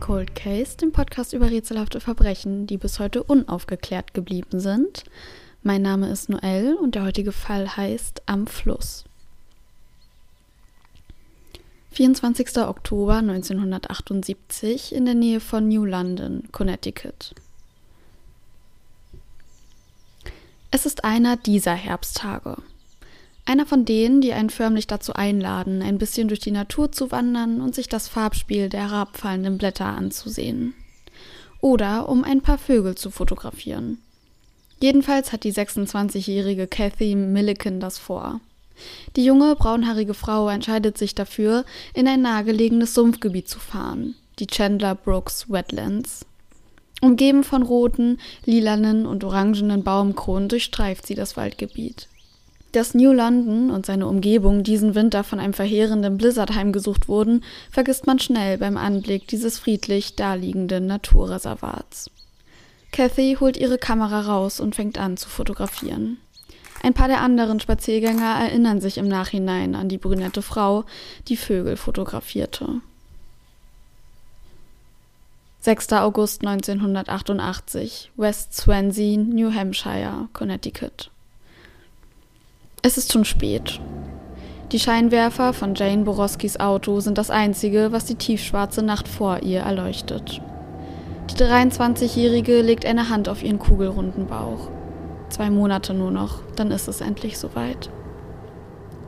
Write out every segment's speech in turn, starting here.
Cold Case, dem Podcast über rätselhafte Verbrechen, die bis heute unaufgeklärt geblieben sind. Mein Name ist Noel und der heutige Fall heißt Am Fluss. 24. Oktober 1978 in der Nähe von New London, Connecticut. Es ist einer dieser Herbsttage. Einer von denen, die einen förmlich dazu einladen, ein bisschen durch die Natur zu wandern und sich das Farbspiel der herabfallenden Blätter anzusehen. Oder um ein paar Vögel zu fotografieren. Jedenfalls hat die 26-jährige Kathy Milliken das vor. Die junge, braunhaarige Frau entscheidet sich dafür, in ein nahegelegenes Sumpfgebiet zu fahren, die Chandler Brooks Wetlands. Umgeben von roten, lilanen und orangenen Baumkronen durchstreift sie das Waldgebiet. Dass New London und seine Umgebung diesen Winter von einem verheerenden Blizzard heimgesucht wurden, vergisst man schnell beim Anblick dieses friedlich daliegenden Naturreservats. Kathy holt ihre Kamera raus und fängt an zu fotografieren. Ein paar der anderen Spaziergänger erinnern sich im Nachhinein an die brünette Frau, die Vögel fotografierte. 6. August 1988, West Swansea, New Hampshire, Connecticut. Es ist schon spät. Die Scheinwerfer von Jane Borowskis Auto sind das einzige, was die tiefschwarze Nacht vor ihr erleuchtet. Die 23-Jährige legt eine Hand auf ihren kugelrunden Bauch. Zwei Monate nur noch, dann ist es endlich soweit.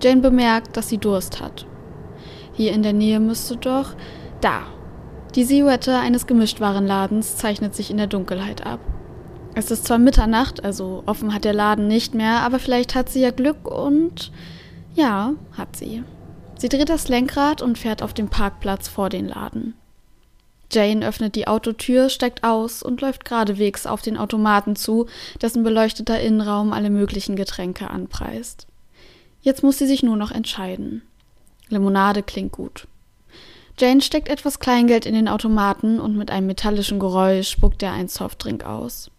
Jane bemerkt, dass sie Durst hat. Hier in der Nähe müsste doch. Da! Die Silhouette eines Gemischtwarenladens zeichnet sich in der Dunkelheit ab. Es ist zwar Mitternacht, also offen hat der Laden nicht mehr, aber vielleicht hat sie ja Glück und ja, hat sie. Sie dreht das Lenkrad und fährt auf den Parkplatz vor den Laden. Jane öffnet die Autotür, steigt aus und läuft geradewegs auf den Automaten zu, dessen beleuchteter Innenraum alle möglichen Getränke anpreist. Jetzt muss sie sich nur noch entscheiden. Limonade klingt gut. Jane steckt etwas Kleingeld in den Automaten und mit einem metallischen Geräusch spuckt er einen Softdrink aus.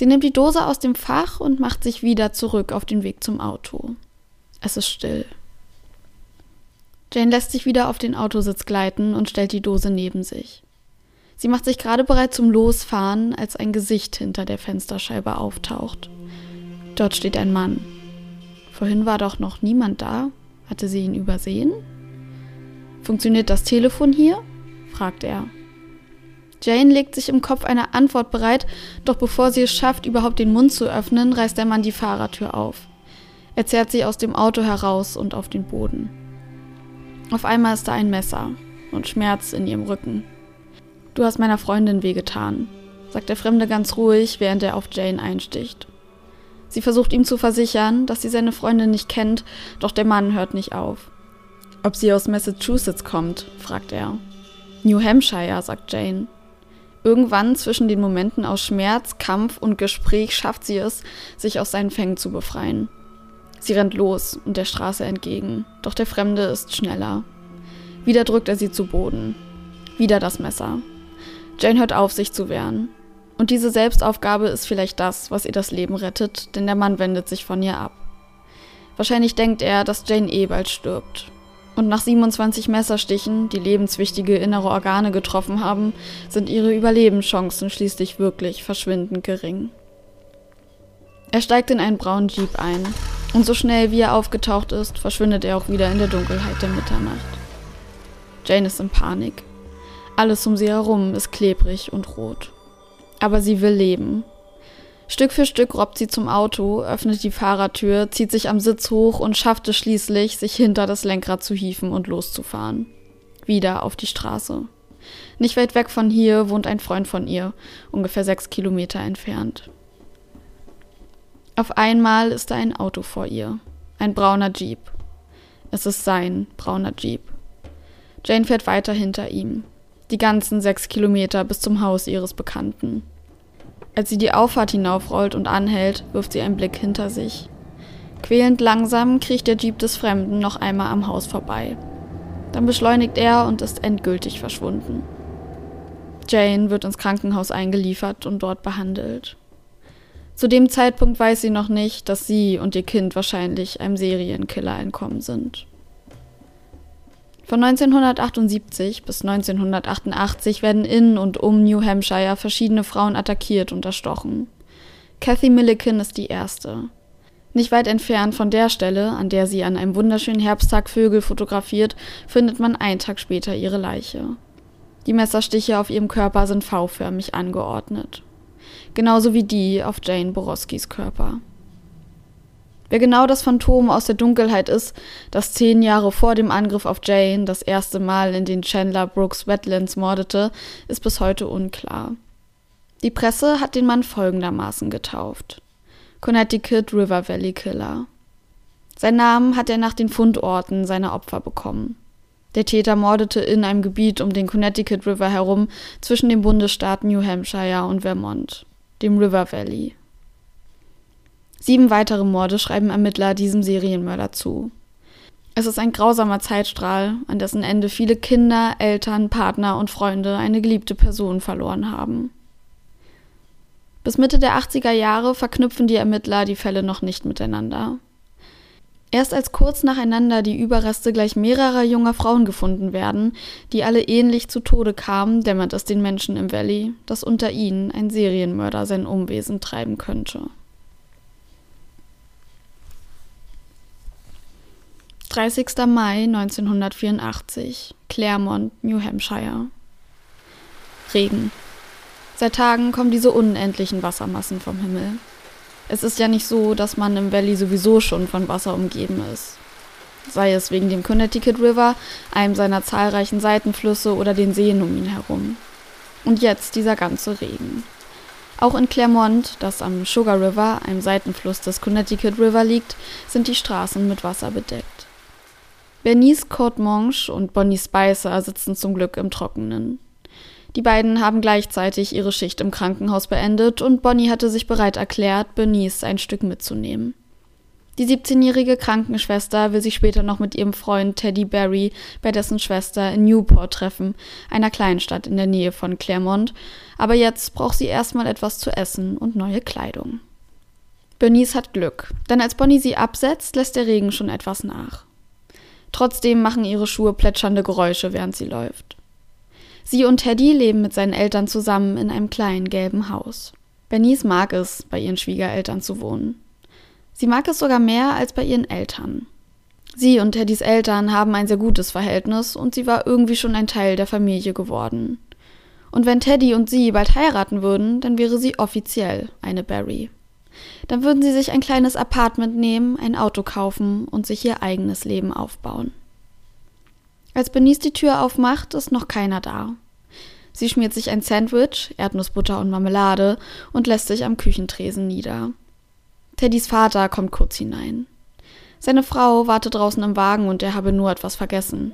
Sie nimmt die Dose aus dem Fach und macht sich wieder zurück auf den Weg zum Auto. Es ist still. Jane lässt sich wieder auf den Autositz gleiten und stellt die Dose neben sich. Sie macht sich gerade bereit zum Losfahren, als ein Gesicht hinter der Fensterscheibe auftaucht. Dort steht ein Mann. Vorhin war doch noch niemand da. Hatte sie ihn übersehen? Funktioniert das Telefon hier? fragt er. Jane legt sich im Kopf eine Antwort bereit, doch bevor sie es schafft, überhaupt den Mund zu öffnen, reißt der Mann die Fahrertür auf. Er zerrt sie aus dem Auto heraus und auf den Boden. Auf einmal ist da ein Messer und Schmerz in ihrem Rücken. Du hast meiner Freundin wehgetan, sagt der Fremde ganz ruhig, während er auf Jane einsticht. Sie versucht ihm zu versichern, dass sie seine Freundin nicht kennt, doch der Mann hört nicht auf. Ob sie aus Massachusetts kommt, fragt er. New Hampshire, sagt Jane. Irgendwann zwischen den Momenten aus Schmerz, Kampf und Gespräch schafft sie es, sich aus seinen Fängen zu befreien. Sie rennt los und der Straße entgegen, doch der Fremde ist schneller. Wieder drückt er sie zu Boden. Wieder das Messer. Jane hört auf, sich zu wehren. Und diese Selbstaufgabe ist vielleicht das, was ihr das Leben rettet, denn der Mann wendet sich von ihr ab. Wahrscheinlich denkt er, dass Jane eh bald stirbt. Und nach 27 Messerstichen, die lebenswichtige innere Organe getroffen haben, sind ihre Überlebenschancen schließlich wirklich verschwindend gering. Er steigt in einen braunen Jeep ein, und so schnell wie er aufgetaucht ist, verschwindet er auch wieder in der Dunkelheit der Mitternacht. Jane ist in Panik. Alles um sie herum ist klebrig und rot. Aber sie will leben Stück für Stück robbt sie zum Auto, öffnet die Fahrertür, zieht sich am Sitz hoch und schafft es schließlich, sich hinter das Lenkrad zu hieven und loszufahren. Wieder auf die Straße. Nicht weit weg von hier wohnt ein Freund von ihr, ungefähr sechs Kilometer entfernt. Auf einmal ist da ein Auto vor ihr. Ein brauner Jeep. Es ist sein brauner Jeep. Jane fährt weiter hinter ihm. Die ganzen sechs Kilometer bis zum Haus ihres Bekannten. Als sie die Auffahrt hinaufrollt und anhält, wirft sie einen Blick hinter sich. Quälend langsam kriecht der Jeep des Fremden noch einmal am Haus vorbei. Dann beschleunigt er und ist endgültig verschwunden. Jane wird ins Krankenhaus eingeliefert und dort behandelt. Zu dem Zeitpunkt weiß sie noch nicht, dass sie und ihr Kind wahrscheinlich einem Serienkiller entkommen sind. Von 1978 bis 1988 werden in und um New Hampshire verschiedene Frauen attackiert und erstochen. Kathy Milliken ist die erste. Nicht weit entfernt von der Stelle, an der sie an einem wunderschönen Herbsttag Vögel fotografiert, findet man einen Tag später ihre Leiche. Die Messerstiche auf ihrem Körper sind V-förmig angeordnet. Genauso wie die auf Jane Boroskis Körper. Wer genau das Phantom aus der Dunkelheit ist, das zehn Jahre vor dem Angriff auf Jane das erste Mal in den Chandler Brooks Wetlands mordete, ist bis heute unklar. Die Presse hat den Mann folgendermaßen getauft. Connecticut River Valley Killer. Sein Namen hat er nach den Fundorten seiner Opfer bekommen. Der Täter mordete in einem Gebiet um den Connecticut River herum zwischen den Bundesstaaten New Hampshire und Vermont, dem River Valley. Sieben weitere Morde schreiben Ermittler diesem Serienmörder zu. Es ist ein grausamer Zeitstrahl, an dessen Ende viele Kinder, Eltern, Partner und Freunde eine geliebte Person verloren haben. Bis Mitte der 80er Jahre verknüpfen die Ermittler die Fälle noch nicht miteinander. Erst als kurz nacheinander die Überreste gleich mehrerer junger Frauen gefunden werden, die alle ähnlich zu Tode kamen, dämmert es den Menschen im Valley, dass unter ihnen ein Serienmörder sein Umwesen treiben könnte. 30. Mai 1984, Claremont, New Hampshire. Regen. Seit Tagen kommen diese unendlichen Wassermassen vom Himmel. Es ist ja nicht so, dass man im Valley sowieso schon von Wasser umgeben ist. Sei es wegen dem Connecticut River, einem seiner zahlreichen Seitenflüsse oder den Seen um ihn herum. Und jetzt dieser ganze Regen. Auch in Claremont, das am Sugar River, einem Seitenfluss des Connecticut River liegt, sind die Straßen mit Wasser bedeckt. Bernice Courtemanche und Bonnie Spicer sitzen zum Glück im Trockenen. Die beiden haben gleichzeitig ihre Schicht im Krankenhaus beendet und Bonnie hatte sich bereit erklärt, Bernice ein Stück mitzunehmen. Die 17-jährige Krankenschwester will sich später noch mit ihrem Freund Teddy Barry bei dessen Schwester in Newport treffen, einer Kleinstadt in der Nähe von Claremont, aber jetzt braucht sie erstmal etwas zu essen und neue Kleidung. Bernice hat Glück, denn als Bonnie sie absetzt, lässt der Regen schon etwas nach. Trotzdem machen ihre Schuhe plätschernde Geräusche, während sie läuft. Sie und Teddy leben mit seinen Eltern zusammen in einem kleinen gelben Haus. Bernice mag es, bei ihren Schwiegereltern zu wohnen. Sie mag es sogar mehr als bei ihren Eltern. Sie und Teddys Eltern haben ein sehr gutes Verhältnis und sie war irgendwie schon ein Teil der Familie geworden. Und wenn Teddy und sie bald heiraten würden, dann wäre sie offiziell eine Barry. Dann würden sie sich ein kleines Apartment nehmen, ein Auto kaufen und sich ihr eigenes Leben aufbauen. Als Benice die Tür aufmacht, ist noch keiner da. Sie schmiert sich ein Sandwich, Erdnussbutter und Marmelade und lässt sich am Küchentresen nieder. Teddys Vater kommt kurz hinein. Seine Frau wartet draußen im Wagen und er habe nur etwas vergessen.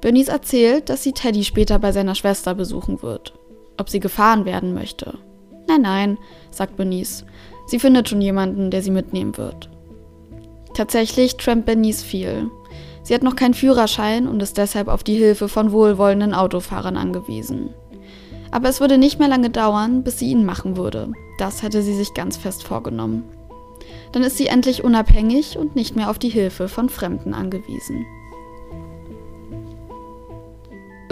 Bernice erzählt, dass sie Teddy später bei seiner Schwester besuchen wird. Ob sie gefahren werden möchte. Nein, nein, sagt Bernice. Sie findet schon jemanden, der sie mitnehmen wird. Tatsächlich trampt Bernice viel. Sie hat noch keinen Führerschein und ist deshalb auf die Hilfe von wohlwollenden Autofahrern angewiesen. Aber es würde nicht mehr lange dauern, bis sie ihn machen würde. Das hatte sie sich ganz fest vorgenommen. Dann ist sie endlich unabhängig und nicht mehr auf die Hilfe von Fremden angewiesen.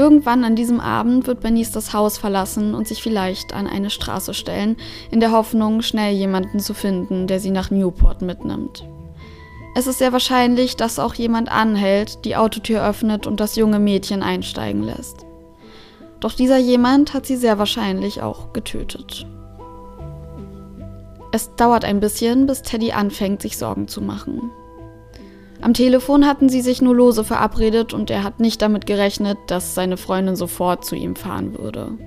Irgendwann an diesem Abend wird Bernice das Haus verlassen und sich vielleicht an eine Straße stellen, in der Hoffnung, schnell jemanden zu finden, der sie nach Newport mitnimmt. Es ist sehr wahrscheinlich, dass auch jemand anhält, die Autotür öffnet und das junge Mädchen einsteigen lässt. Doch dieser jemand hat sie sehr wahrscheinlich auch getötet. Es dauert ein bisschen, bis Teddy anfängt, sich Sorgen zu machen. Am Telefon hatten sie sich nur lose verabredet und er hat nicht damit gerechnet, dass seine Freundin sofort zu ihm fahren würde.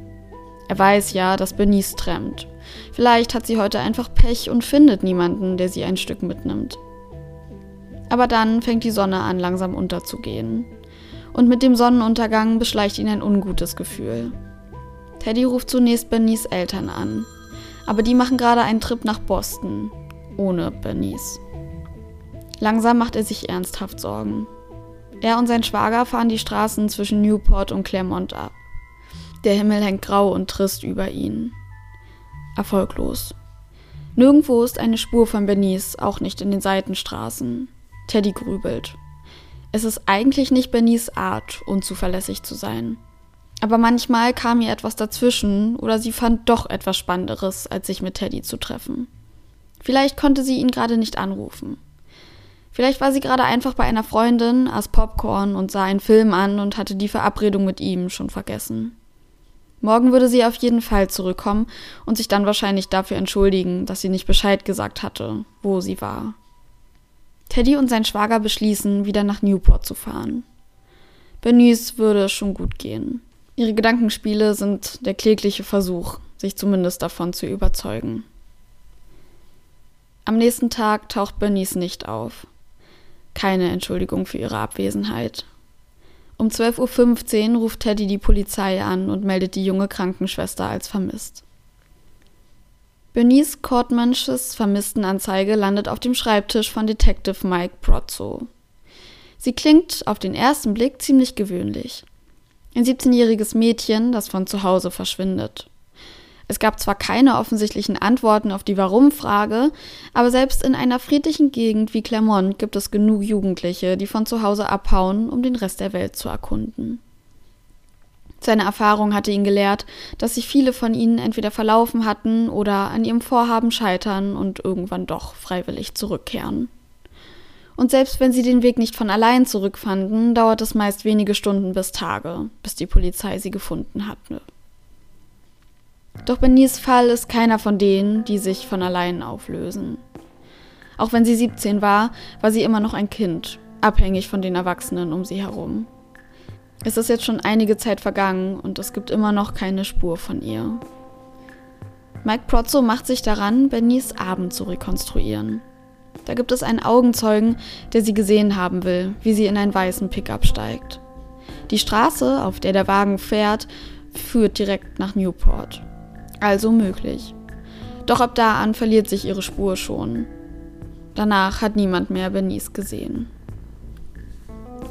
Er weiß ja, dass Benice trennt. Vielleicht hat sie heute einfach Pech und findet niemanden, der sie ein Stück mitnimmt. Aber dann fängt die Sonne an, langsam unterzugehen. Und mit dem Sonnenuntergang beschleicht ihn ein ungutes Gefühl. Teddy ruft zunächst Bernice Eltern an. Aber die machen gerade einen Trip nach Boston. Ohne Bernice. Langsam macht er sich ernsthaft Sorgen. Er und sein Schwager fahren die Straßen zwischen Newport und Claremont ab. Der Himmel hängt grau und trist über ihnen. Erfolglos. Nirgendwo ist eine Spur von Bernice, auch nicht in den Seitenstraßen. Teddy grübelt. Es ist eigentlich nicht Bernice Art, unzuverlässig zu sein. Aber manchmal kam ihr etwas dazwischen oder sie fand doch etwas Spannenderes, als sich mit Teddy zu treffen. Vielleicht konnte sie ihn gerade nicht anrufen. Vielleicht war sie gerade einfach bei einer Freundin, aß Popcorn und sah einen Film an und hatte die Verabredung mit ihm schon vergessen. Morgen würde sie auf jeden Fall zurückkommen und sich dann wahrscheinlich dafür entschuldigen, dass sie nicht Bescheid gesagt hatte, wo sie war. Teddy und sein Schwager beschließen, wieder nach Newport zu fahren. Bernice würde es schon gut gehen. Ihre Gedankenspiele sind der klägliche Versuch, sich zumindest davon zu überzeugen. Am nächsten Tag taucht Bernice nicht auf. Keine Entschuldigung für ihre Abwesenheit. Um 12.15 Uhr ruft Teddy die Polizei an und meldet die junge Krankenschwester als vermisst. Bernice Cortmansches Vermisstenanzeige landet auf dem Schreibtisch von Detective Mike Prozzo. Sie klingt auf den ersten Blick ziemlich gewöhnlich. Ein 17-jähriges Mädchen, das von zu Hause verschwindet. Es gab zwar keine offensichtlichen Antworten auf die Warum-Frage, aber selbst in einer friedlichen Gegend wie Clermont gibt es genug Jugendliche, die von zu Hause abhauen, um den Rest der Welt zu erkunden. Seine Erfahrung hatte ihn gelehrt, dass sich viele von ihnen entweder verlaufen hatten oder an ihrem Vorhaben scheitern und irgendwann doch freiwillig zurückkehren. Und selbst wenn sie den Weg nicht von allein zurückfanden, dauert es meist wenige Stunden bis Tage, bis die Polizei sie gefunden hatte. Doch Benies Fall ist keiner von denen, die sich von allein auflösen. Auch wenn sie 17 war, war sie immer noch ein Kind, abhängig von den Erwachsenen um sie herum. Es ist jetzt schon einige Zeit vergangen und es gibt immer noch keine Spur von ihr. Mike Prozzo macht sich daran, Benies Abend zu rekonstruieren. Da gibt es einen Augenzeugen, der sie gesehen haben will, wie sie in einen weißen Pickup steigt. Die Straße, auf der der Wagen fährt, führt direkt nach Newport also möglich. Doch ab da an verliert sich ihre Spur schon. Danach hat niemand mehr Benice gesehen.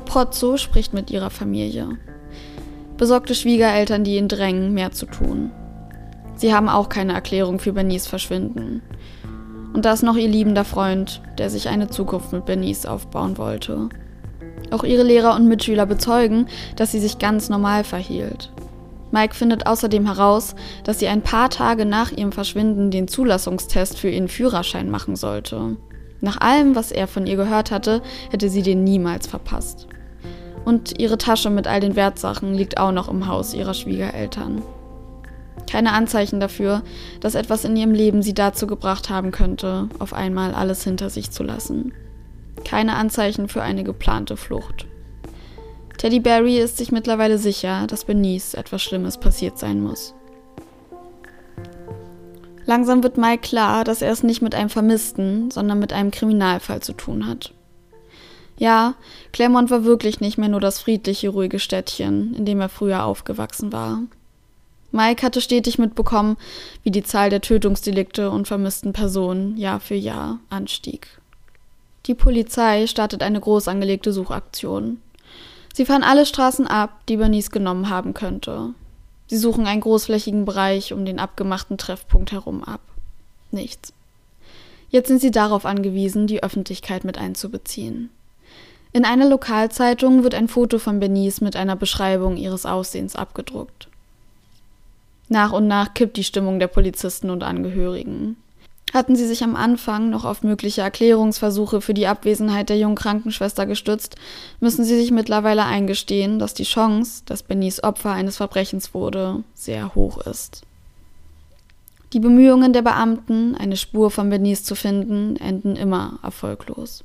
Prozzo spricht mit ihrer Familie. Besorgte Schwiegereltern, die ihn drängen, mehr zu tun. Sie haben auch keine Erklärung für Benice Verschwinden. Und da ist noch ihr liebender Freund, der sich eine Zukunft mit Benice aufbauen wollte. Auch ihre Lehrer und Mitschüler bezeugen, dass sie sich ganz normal verhielt. Mike findet außerdem heraus, dass sie ein paar Tage nach ihrem Verschwinden den Zulassungstest für ihren Führerschein machen sollte. Nach allem, was er von ihr gehört hatte, hätte sie den niemals verpasst. Und ihre Tasche mit all den Wertsachen liegt auch noch im Haus ihrer Schwiegereltern. Keine Anzeichen dafür, dass etwas in ihrem Leben sie dazu gebracht haben könnte, auf einmal alles hinter sich zu lassen. Keine Anzeichen für eine geplante Flucht. Teddy Barry ist sich mittlerweile sicher, dass Benice etwas Schlimmes passiert sein muss. Langsam wird Mike klar, dass er es nicht mit einem Vermissten, sondern mit einem Kriminalfall zu tun hat. Ja, Claremont war wirklich nicht mehr nur das friedliche, ruhige Städtchen, in dem er früher aufgewachsen war. Mike hatte stetig mitbekommen, wie die Zahl der Tötungsdelikte und vermissten Personen Jahr für Jahr anstieg. Die Polizei startet eine groß angelegte Suchaktion. Sie fahren alle Straßen ab, die Bernice genommen haben könnte. Sie suchen einen großflächigen Bereich um den abgemachten Treffpunkt herum ab. Nichts. Jetzt sind sie darauf angewiesen, die Öffentlichkeit mit einzubeziehen. In einer Lokalzeitung wird ein Foto von Bernice mit einer Beschreibung ihres Aussehens abgedruckt. Nach und nach kippt die Stimmung der Polizisten und Angehörigen. Hatten sie sich am Anfang noch auf mögliche Erklärungsversuche für die Abwesenheit der jungen Krankenschwester gestützt, müssen sie sich mittlerweile eingestehen, dass die Chance, dass Benice Opfer eines Verbrechens wurde, sehr hoch ist. Die Bemühungen der Beamten, eine Spur von Benice zu finden, enden immer erfolglos.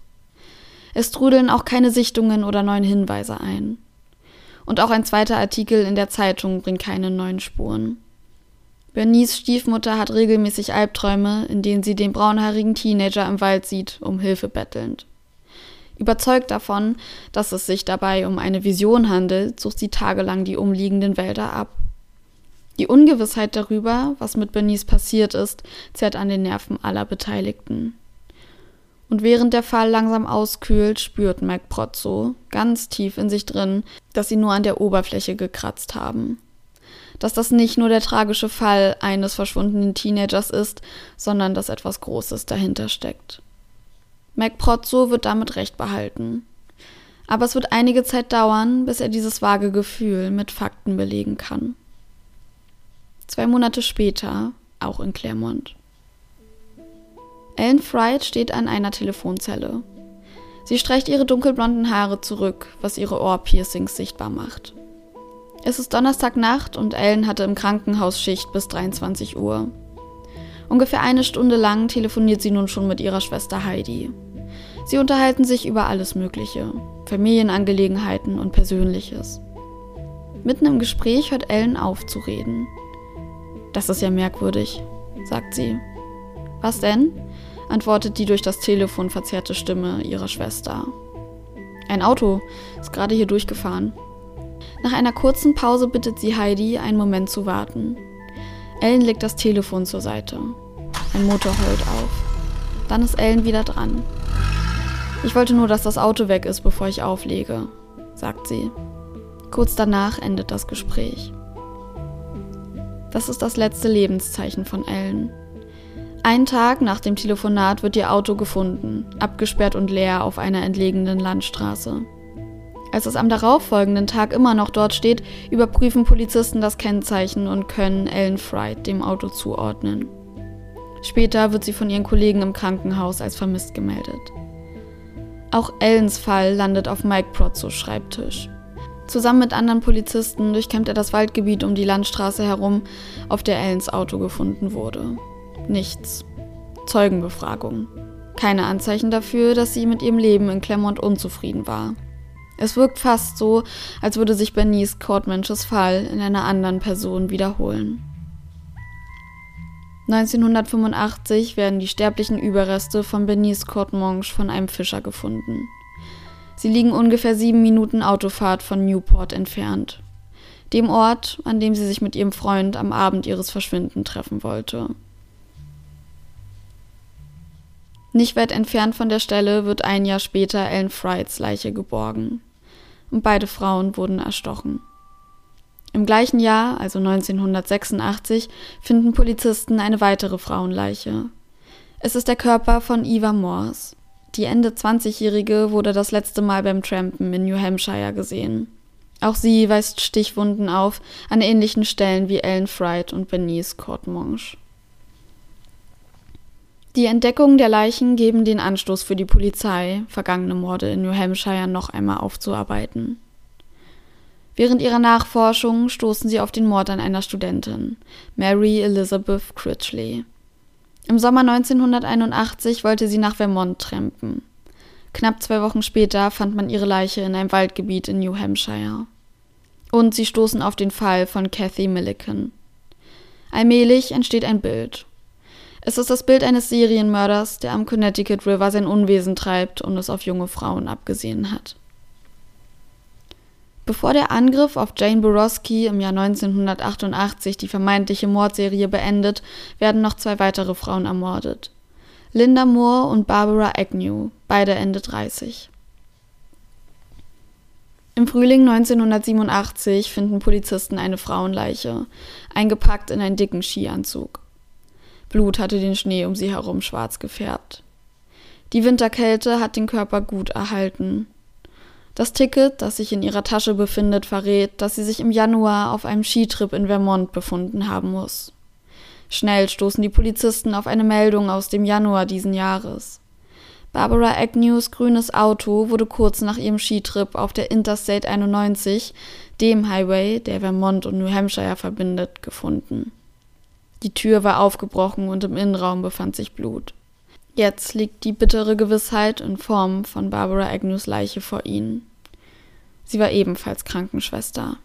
Es trudeln auch keine Sichtungen oder neuen Hinweise ein. Und auch ein zweiter Artikel in der Zeitung bringt keine neuen Spuren. Bernice Stiefmutter hat regelmäßig Albträume, in denen sie den braunhaarigen Teenager im Wald sieht, um Hilfe bettelnd. Überzeugt davon, dass es sich dabei um eine Vision handelt, sucht sie tagelang die umliegenden Wälder ab. Die Ungewissheit darüber, was mit Bernice passiert ist, zerrt an den Nerven aller Beteiligten. Und während der Fall langsam auskühlt, spürt Mike Prozzo ganz tief in sich drin, dass sie nur an der Oberfläche gekratzt haben dass das nicht nur der tragische Fall eines verschwundenen Teenagers ist, sondern dass etwas Großes dahinter steckt. Mac Prozzo wird damit recht behalten. Aber es wird einige Zeit dauern, bis er dieses vage Gefühl mit Fakten belegen kann. Zwei Monate später, auch in Claremont. Ellen Fright steht an einer Telefonzelle. Sie streicht ihre dunkelblonden Haare zurück, was ihre Ohrpiercings sichtbar macht. Es ist Donnerstagnacht und Ellen hatte im Krankenhaus Schicht bis 23 Uhr. Ungefähr eine Stunde lang telefoniert sie nun schon mit ihrer Schwester Heidi. Sie unterhalten sich über alles Mögliche, Familienangelegenheiten und Persönliches. Mitten im Gespräch hört Ellen auf zu reden. Das ist ja merkwürdig, sagt sie. Was denn? antwortet die durch das Telefon verzerrte Stimme ihrer Schwester. Ein Auto ist gerade hier durchgefahren. Nach einer kurzen Pause bittet sie Heidi, einen Moment zu warten. Ellen legt das Telefon zur Seite. Ein Motor heult auf. Dann ist Ellen wieder dran. Ich wollte nur, dass das Auto weg ist, bevor ich auflege, sagt sie. Kurz danach endet das Gespräch. Das ist das letzte Lebenszeichen von Ellen. Einen Tag nach dem Telefonat wird ihr Auto gefunden, abgesperrt und leer auf einer entlegenen Landstraße. Als es am darauffolgenden Tag immer noch dort steht, überprüfen Polizisten das Kennzeichen und können Ellen Fright dem Auto zuordnen. Später wird sie von ihren Kollegen im Krankenhaus als vermisst gemeldet. Auch Ellens Fall landet auf Mike Protzos Schreibtisch. Zusammen mit anderen Polizisten durchkämmt er das Waldgebiet um die Landstraße herum, auf der Ellens Auto gefunden wurde. Nichts. Zeugenbefragung. Keine Anzeichen dafür, dass sie mit ihrem Leben in Claremont unzufrieden war. Es wirkt fast so, als würde sich Bernice Courtmanches Fall in einer anderen Person wiederholen. 1985 werden die sterblichen Überreste von Bernice Courtmanche von einem Fischer gefunden. Sie liegen ungefähr sieben Minuten Autofahrt von Newport entfernt, dem Ort, an dem sie sich mit ihrem Freund am Abend ihres Verschwinden treffen wollte. Nicht weit entfernt von der Stelle wird ein Jahr später Ellen Frights Leiche geborgen und beide Frauen wurden erstochen. Im gleichen Jahr, also 1986, finden Polizisten eine weitere Frauenleiche. Es ist der Körper von Eva Morse. Die Ende 20-Jährige wurde das letzte Mal beim Trampen in New Hampshire gesehen. Auch sie weist Stichwunden auf, an ähnlichen Stellen wie Ellen Fright und Bernice Courtemanche. Die Entdeckungen der Leichen geben den Anstoß für die Polizei, vergangene Morde in New Hampshire noch einmal aufzuarbeiten. Während ihrer Nachforschung stoßen sie auf den Mord an einer Studentin, Mary Elizabeth Critchley. Im Sommer 1981 wollte sie nach Vermont trampen. Knapp zwei Wochen später fand man ihre Leiche in einem Waldgebiet in New Hampshire. Und sie stoßen auf den Fall von Kathy Milliken. Allmählich entsteht ein Bild. Es ist das Bild eines Serienmörders, der am Connecticut River sein Unwesen treibt und es auf junge Frauen abgesehen hat. Bevor der Angriff auf Jane Borowski im Jahr 1988 die vermeintliche Mordserie beendet, werden noch zwei weitere Frauen ermordet. Linda Moore und Barbara Agnew, beide Ende 30. Im Frühling 1987 finden Polizisten eine Frauenleiche, eingepackt in einen dicken Skianzug. Blut hatte den Schnee um sie herum schwarz gefärbt. Die Winterkälte hat den Körper gut erhalten. Das Ticket, das sich in ihrer Tasche befindet, verrät, dass sie sich im Januar auf einem Skitrip in Vermont befunden haben muss. Schnell stoßen die Polizisten auf eine Meldung aus dem Januar diesen Jahres. Barbara Agnews grünes Auto wurde kurz nach ihrem Skitrip auf der Interstate 91, dem Highway, der Vermont und New Hampshire verbindet, gefunden. Die Tür war aufgebrochen und im Innenraum befand sich Blut. Jetzt liegt die bittere Gewissheit in Form von Barbara Agnews Leiche vor ihnen. Sie war ebenfalls Krankenschwester.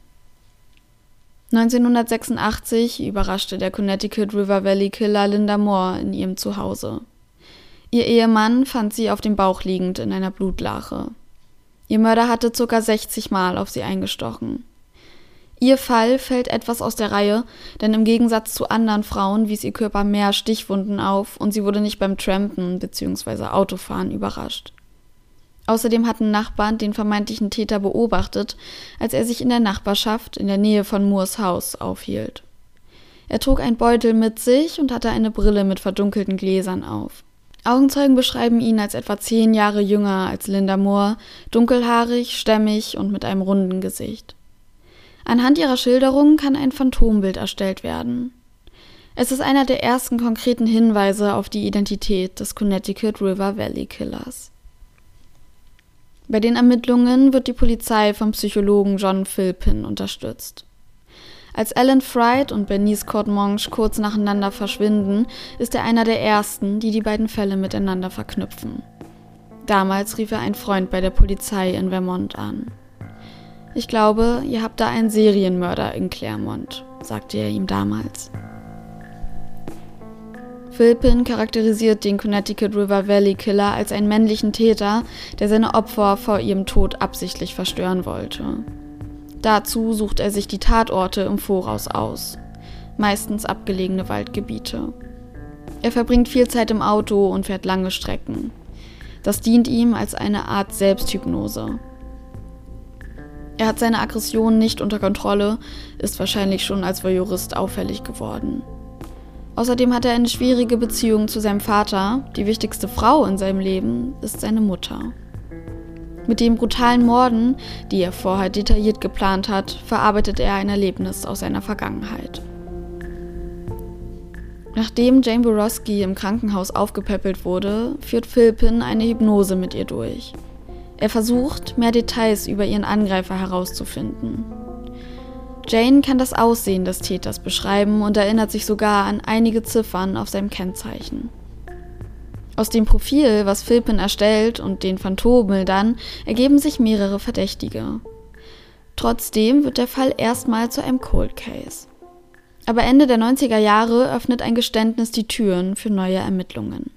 1986 überraschte der Connecticut River Valley Killer Linda Moore in ihrem Zuhause. Ihr Ehemann fand sie auf dem Bauch liegend in einer Blutlache. Ihr Mörder hatte ca. 60 Mal auf sie eingestochen. Ihr Fall fällt etwas aus der Reihe, denn im Gegensatz zu anderen Frauen wies ihr Körper mehr Stichwunden auf und sie wurde nicht beim Trampen bzw. Autofahren überrascht. Außerdem hatten Nachbarn den vermeintlichen Täter beobachtet, als er sich in der Nachbarschaft in der Nähe von Moores Haus aufhielt. Er trug einen Beutel mit sich und hatte eine Brille mit verdunkelten Gläsern auf. Augenzeugen beschreiben ihn als etwa zehn Jahre jünger als Linda Moore, dunkelhaarig, stämmig und mit einem runden Gesicht. Anhand ihrer Schilderungen kann ein Phantombild erstellt werden. Es ist einer der ersten konkreten Hinweise auf die Identität des Connecticut River Valley Killers. Bei den Ermittlungen wird die Polizei vom Psychologen John Philpin unterstützt. Als Alan Fried und Bernice Courtemanche kurz nacheinander verschwinden, ist er einer der ersten, die die beiden Fälle miteinander verknüpfen. Damals rief er einen Freund bei der Polizei in Vermont an. Ich glaube, ihr habt da einen Serienmörder in Claremont, sagte er ihm damals. Philpin charakterisiert den Connecticut River Valley Killer als einen männlichen Täter, der seine Opfer vor ihrem Tod absichtlich verstören wollte. Dazu sucht er sich die Tatorte im Voraus aus, meistens abgelegene Waldgebiete. Er verbringt viel Zeit im Auto und fährt lange Strecken. Das dient ihm als eine Art Selbsthypnose. Er hat seine Aggression nicht unter Kontrolle, ist wahrscheinlich schon als Voyeurist auffällig geworden. Außerdem hat er eine schwierige Beziehung zu seinem Vater. Die wichtigste Frau in seinem Leben ist seine Mutter. Mit den brutalen Morden, die er vorher detailliert geplant hat, verarbeitet er ein Erlebnis aus seiner Vergangenheit. Nachdem Jane Borowski im Krankenhaus aufgepäppelt wurde, führt Philpin eine Hypnose mit ihr durch. Er versucht, mehr Details über ihren Angreifer herauszufinden. Jane kann das Aussehen des Täters beschreiben und erinnert sich sogar an einige Ziffern auf seinem Kennzeichen. Aus dem Profil, was Philpin erstellt und den Phantombildern ergeben sich mehrere Verdächtige. Trotzdem wird der Fall erstmal zu einem Cold Case. Aber Ende der 90er Jahre öffnet ein Geständnis die Türen für neue Ermittlungen.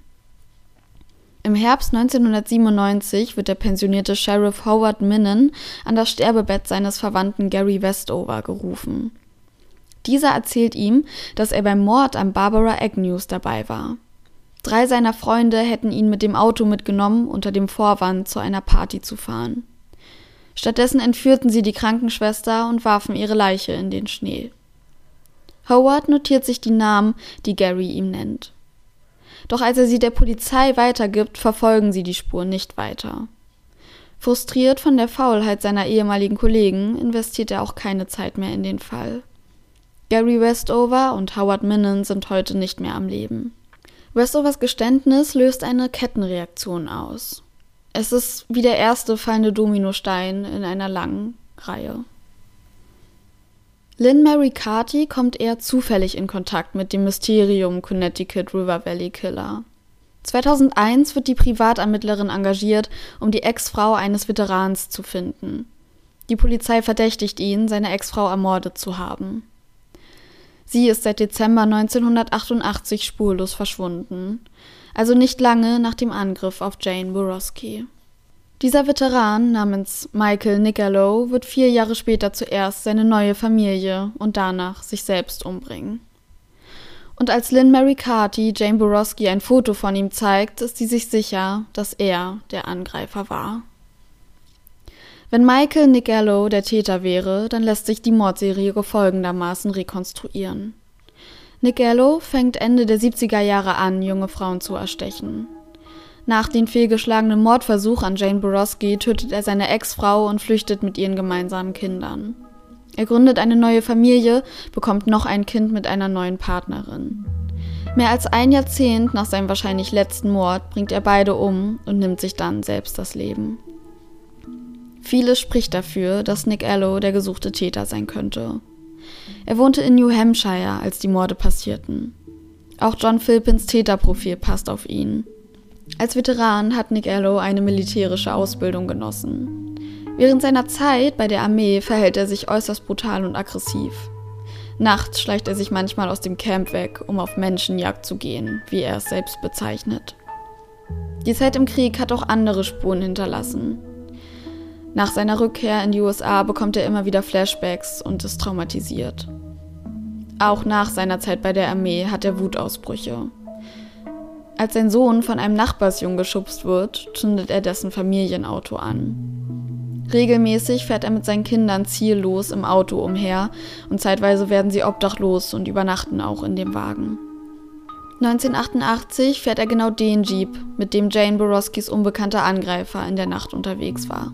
Im Herbst 1997 wird der pensionierte Sheriff Howard Minnen an das Sterbebett seines Verwandten Gary Westover gerufen. Dieser erzählt ihm, dass er beim Mord an Barbara Agnews dabei war. Drei seiner Freunde hätten ihn mit dem Auto mitgenommen, unter dem Vorwand, zu einer Party zu fahren. Stattdessen entführten sie die Krankenschwester und warfen ihre Leiche in den Schnee. Howard notiert sich die Namen, die Gary ihm nennt. Doch als er sie der Polizei weitergibt, verfolgen sie die Spur nicht weiter. Frustriert von der Faulheit seiner ehemaligen Kollegen investiert er auch keine Zeit mehr in den Fall. Gary Westover und Howard Minnen sind heute nicht mehr am Leben. Westovers Geständnis löst eine Kettenreaktion aus. Es ist wie der erste fallende Dominostein in einer langen Reihe. Lynn Mary Carty kommt eher zufällig in Kontakt mit dem Mysterium Connecticut River Valley Killer. 2001 wird die Privatermittlerin engagiert, um die Ex-Frau eines Veterans zu finden. Die Polizei verdächtigt ihn, seine Ex-Frau ermordet zu haben. Sie ist seit Dezember 1988 spurlos verschwunden, also nicht lange nach dem Angriff auf Jane Borowski. Dieser Veteran namens Michael Nicolow wird vier Jahre später zuerst seine neue Familie und danach sich selbst umbringen. Und als Lynn Mary Carty Jane Borowski ein Foto von ihm zeigt, ist sie sich sicher, dass er der Angreifer war. Wenn Michael Nigello der Täter wäre, dann lässt sich die Mordserie folgendermaßen rekonstruieren. Nigello fängt Ende der 70er Jahre an, junge Frauen zu erstechen. Nach dem fehlgeschlagenen Mordversuch an Jane Borowski tötet er seine Ex-Frau und flüchtet mit ihren gemeinsamen Kindern. Er gründet eine neue Familie, bekommt noch ein Kind mit einer neuen Partnerin. Mehr als ein Jahrzehnt nach seinem wahrscheinlich letzten Mord bringt er beide um und nimmt sich dann selbst das Leben. Vieles spricht dafür, dass Nick Allo der gesuchte Täter sein könnte. Er wohnte in New Hampshire, als die Morde passierten. Auch John Philpins Täterprofil passt auf ihn. Als Veteran hat Nick Allo eine militärische Ausbildung genossen. Während seiner Zeit bei der Armee verhält er sich äußerst brutal und aggressiv. Nachts schleicht er sich manchmal aus dem Camp weg, um auf Menschenjagd zu gehen, wie er es selbst bezeichnet. Die Zeit im Krieg hat auch andere Spuren hinterlassen. Nach seiner Rückkehr in die USA bekommt er immer wieder Flashbacks und ist traumatisiert. Auch nach seiner Zeit bei der Armee hat er Wutausbrüche. Als sein Sohn von einem Nachbarsjungen geschubst wird, zündet er dessen Familienauto an. Regelmäßig fährt er mit seinen Kindern ziellos im Auto umher und zeitweise werden sie obdachlos und übernachten auch in dem Wagen. 1988 fährt er genau den Jeep, mit dem Jane Borowskis unbekannter Angreifer in der Nacht unterwegs war.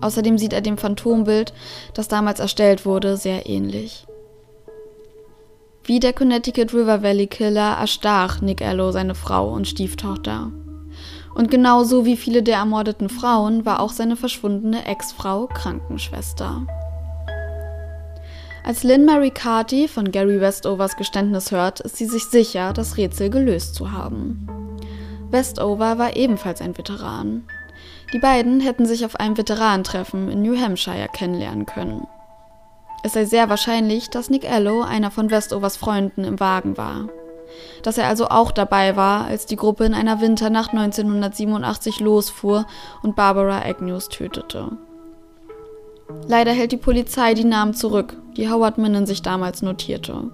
Außerdem sieht er dem Phantombild, das damals erstellt wurde, sehr ähnlich. Wie der Connecticut River Valley Killer erstach Nick Allo seine Frau und Stieftochter. Und genauso wie viele der ermordeten Frauen war auch seine verschwundene Ex-Frau Krankenschwester. Als Lynn Mary Carty von Gary Westovers Geständnis hört, ist sie sich sicher, das Rätsel gelöst zu haben. Westover war ebenfalls ein Veteran. Die beiden hätten sich auf einem Veteranentreffen in New Hampshire kennenlernen können. Es sei sehr wahrscheinlich, dass Nick Allo einer von Westovers Freunden im Wagen war. Dass er also auch dabei war, als die Gruppe in einer Winternacht 1987 losfuhr und Barbara Agnews tötete. Leider hält die Polizei die Namen zurück, die Howard Minnen sich damals notierte.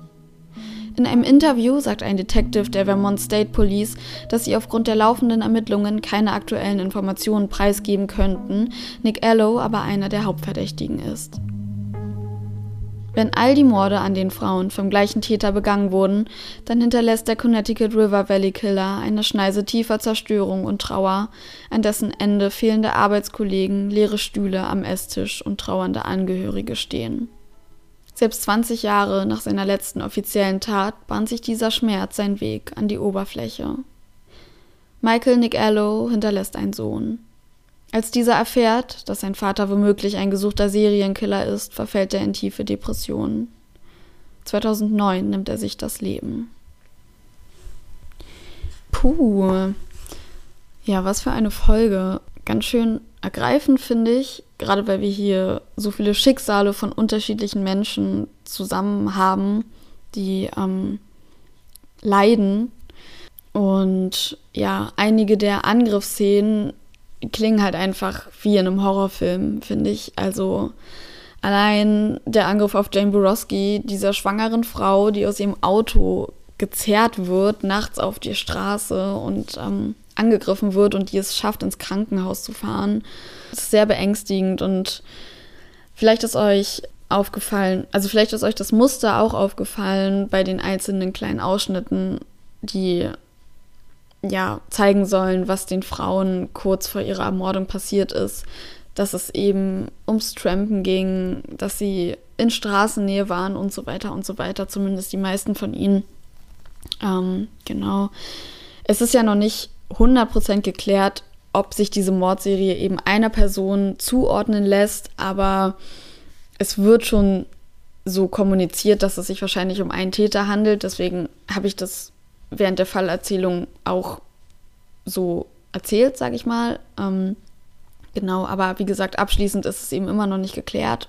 In einem Interview sagt ein Detective der Vermont State Police, dass sie aufgrund der laufenden Ermittlungen keine aktuellen Informationen preisgeben könnten, Nick Allo aber einer der Hauptverdächtigen ist. Wenn all die Morde an den Frauen vom gleichen Täter begangen wurden, dann hinterlässt der Connecticut River Valley Killer eine Schneise tiefer Zerstörung und Trauer, an dessen Ende fehlende Arbeitskollegen, leere Stühle am Esstisch und trauernde Angehörige stehen. Selbst 20 Jahre nach seiner letzten offiziellen Tat bahnt sich dieser Schmerz seinen Weg an die Oberfläche. Michael Nick Allo hinterlässt einen Sohn. Als dieser erfährt, dass sein Vater womöglich ein gesuchter Serienkiller ist, verfällt er in tiefe Depressionen. 2009 nimmt er sich das Leben. Puh. Ja, was für eine Folge. Ganz schön ergreifend, finde ich, gerade weil wir hier so viele Schicksale von unterschiedlichen Menschen zusammen haben, die ähm, leiden. Und ja, einige der Angriffsszenen klingen halt einfach wie in einem Horrorfilm, finde ich. Also allein der Angriff auf Jane Borowski, dieser schwangeren Frau, die aus ihrem Auto gezerrt wird, nachts auf die Straße und ähm, angegriffen wird und die es schafft, ins Krankenhaus zu fahren. Das ist sehr beängstigend und vielleicht ist euch aufgefallen, also vielleicht ist euch das Muster auch aufgefallen bei den einzelnen kleinen Ausschnitten, die ja, zeigen sollen, was den Frauen kurz vor ihrer Ermordung passiert ist. Dass es eben ums Trampen ging, dass sie in Straßennähe waren und so weiter und so weiter, zumindest die meisten von ihnen. Ähm, genau. Es ist ja noch nicht 100% geklärt, ob sich diese Mordserie eben einer Person zuordnen lässt, aber es wird schon so kommuniziert, dass es sich wahrscheinlich um einen Täter handelt. Deswegen habe ich das während der Fallerzählung auch so erzählt, sage ich mal. Ähm, genau, aber wie gesagt, abschließend ist es eben immer noch nicht geklärt.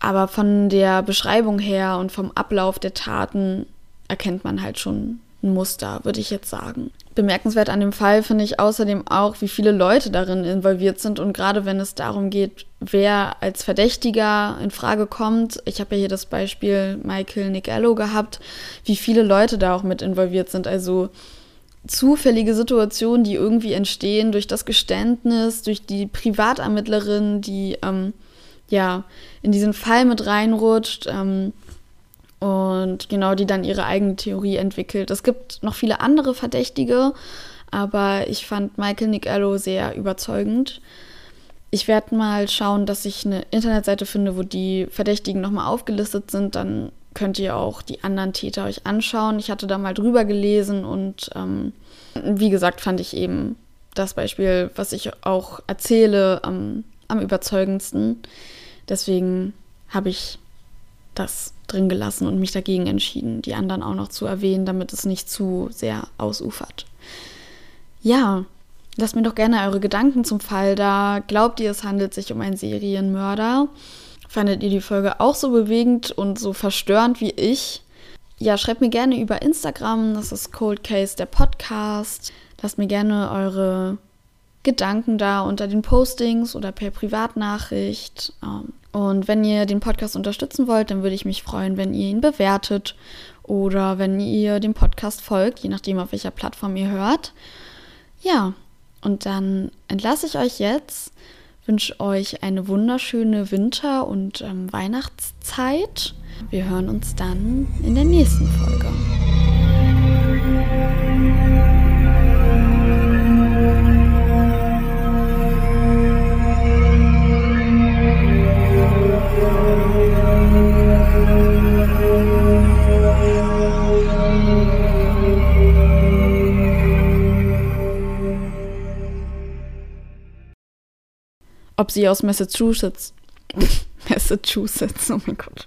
Aber von der Beschreibung her und vom Ablauf der Taten erkennt man halt schon ein Muster, würde ich jetzt sagen. Bemerkenswert an dem Fall finde ich außerdem auch, wie viele Leute darin involviert sind und gerade wenn es darum geht, wer als Verdächtiger in Frage kommt. Ich habe ja hier das Beispiel Michael Nigello gehabt, wie viele Leute da auch mit involviert sind. Also zufällige Situationen, die irgendwie entstehen durch das Geständnis, durch die Privatermittlerin, die ähm, ja in diesen Fall mit reinrutscht. Ähm, und genau die dann ihre eigene Theorie entwickelt. Es gibt noch viele andere Verdächtige, aber ich fand Michael Nickello sehr überzeugend. Ich werde mal schauen, dass ich eine Internetseite finde, wo die Verdächtigen nochmal aufgelistet sind. Dann könnt ihr auch die anderen Täter euch anschauen. Ich hatte da mal drüber gelesen und ähm, wie gesagt, fand ich eben das Beispiel, was ich auch erzähle, am, am überzeugendsten. Deswegen habe ich das drin gelassen und mich dagegen entschieden, die anderen auch noch zu erwähnen, damit es nicht zu sehr ausufert. Ja, lasst mir doch gerne eure Gedanken zum Fall da. Glaubt ihr, es handelt sich um einen Serienmörder? Fandet ihr die Folge auch so bewegend und so verstörend wie ich? Ja, schreibt mir gerne über Instagram, das ist Cold Case der Podcast. Lasst mir gerne eure Gedanken da unter den Postings oder per Privatnachricht. Ähm, und wenn ihr den Podcast unterstützen wollt, dann würde ich mich freuen, wenn ihr ihn bewertet oder wenn ihr dem Podcast folgt, je nachdem, auf welcher Plattform ihr hört. Ja, und dann entlasse ich euch jetzt, wünsche euch eine wunderschöne Winter- und ähm, Weihnachtszeit. Wir hören uns dann in der nächsten Folge. Ob sie aus Massachusetts, Massachusetts, oh mein Gott,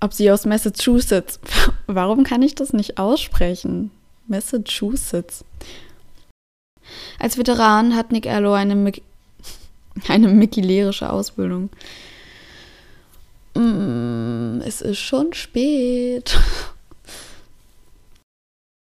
ob sie aus Massachusetts, warum kann ich das nicht aussprechen? Massachusetts. Als Veteran hat Nick Erlo eine, eine mikilerische Ausbildung. Mm, es ist schon spät.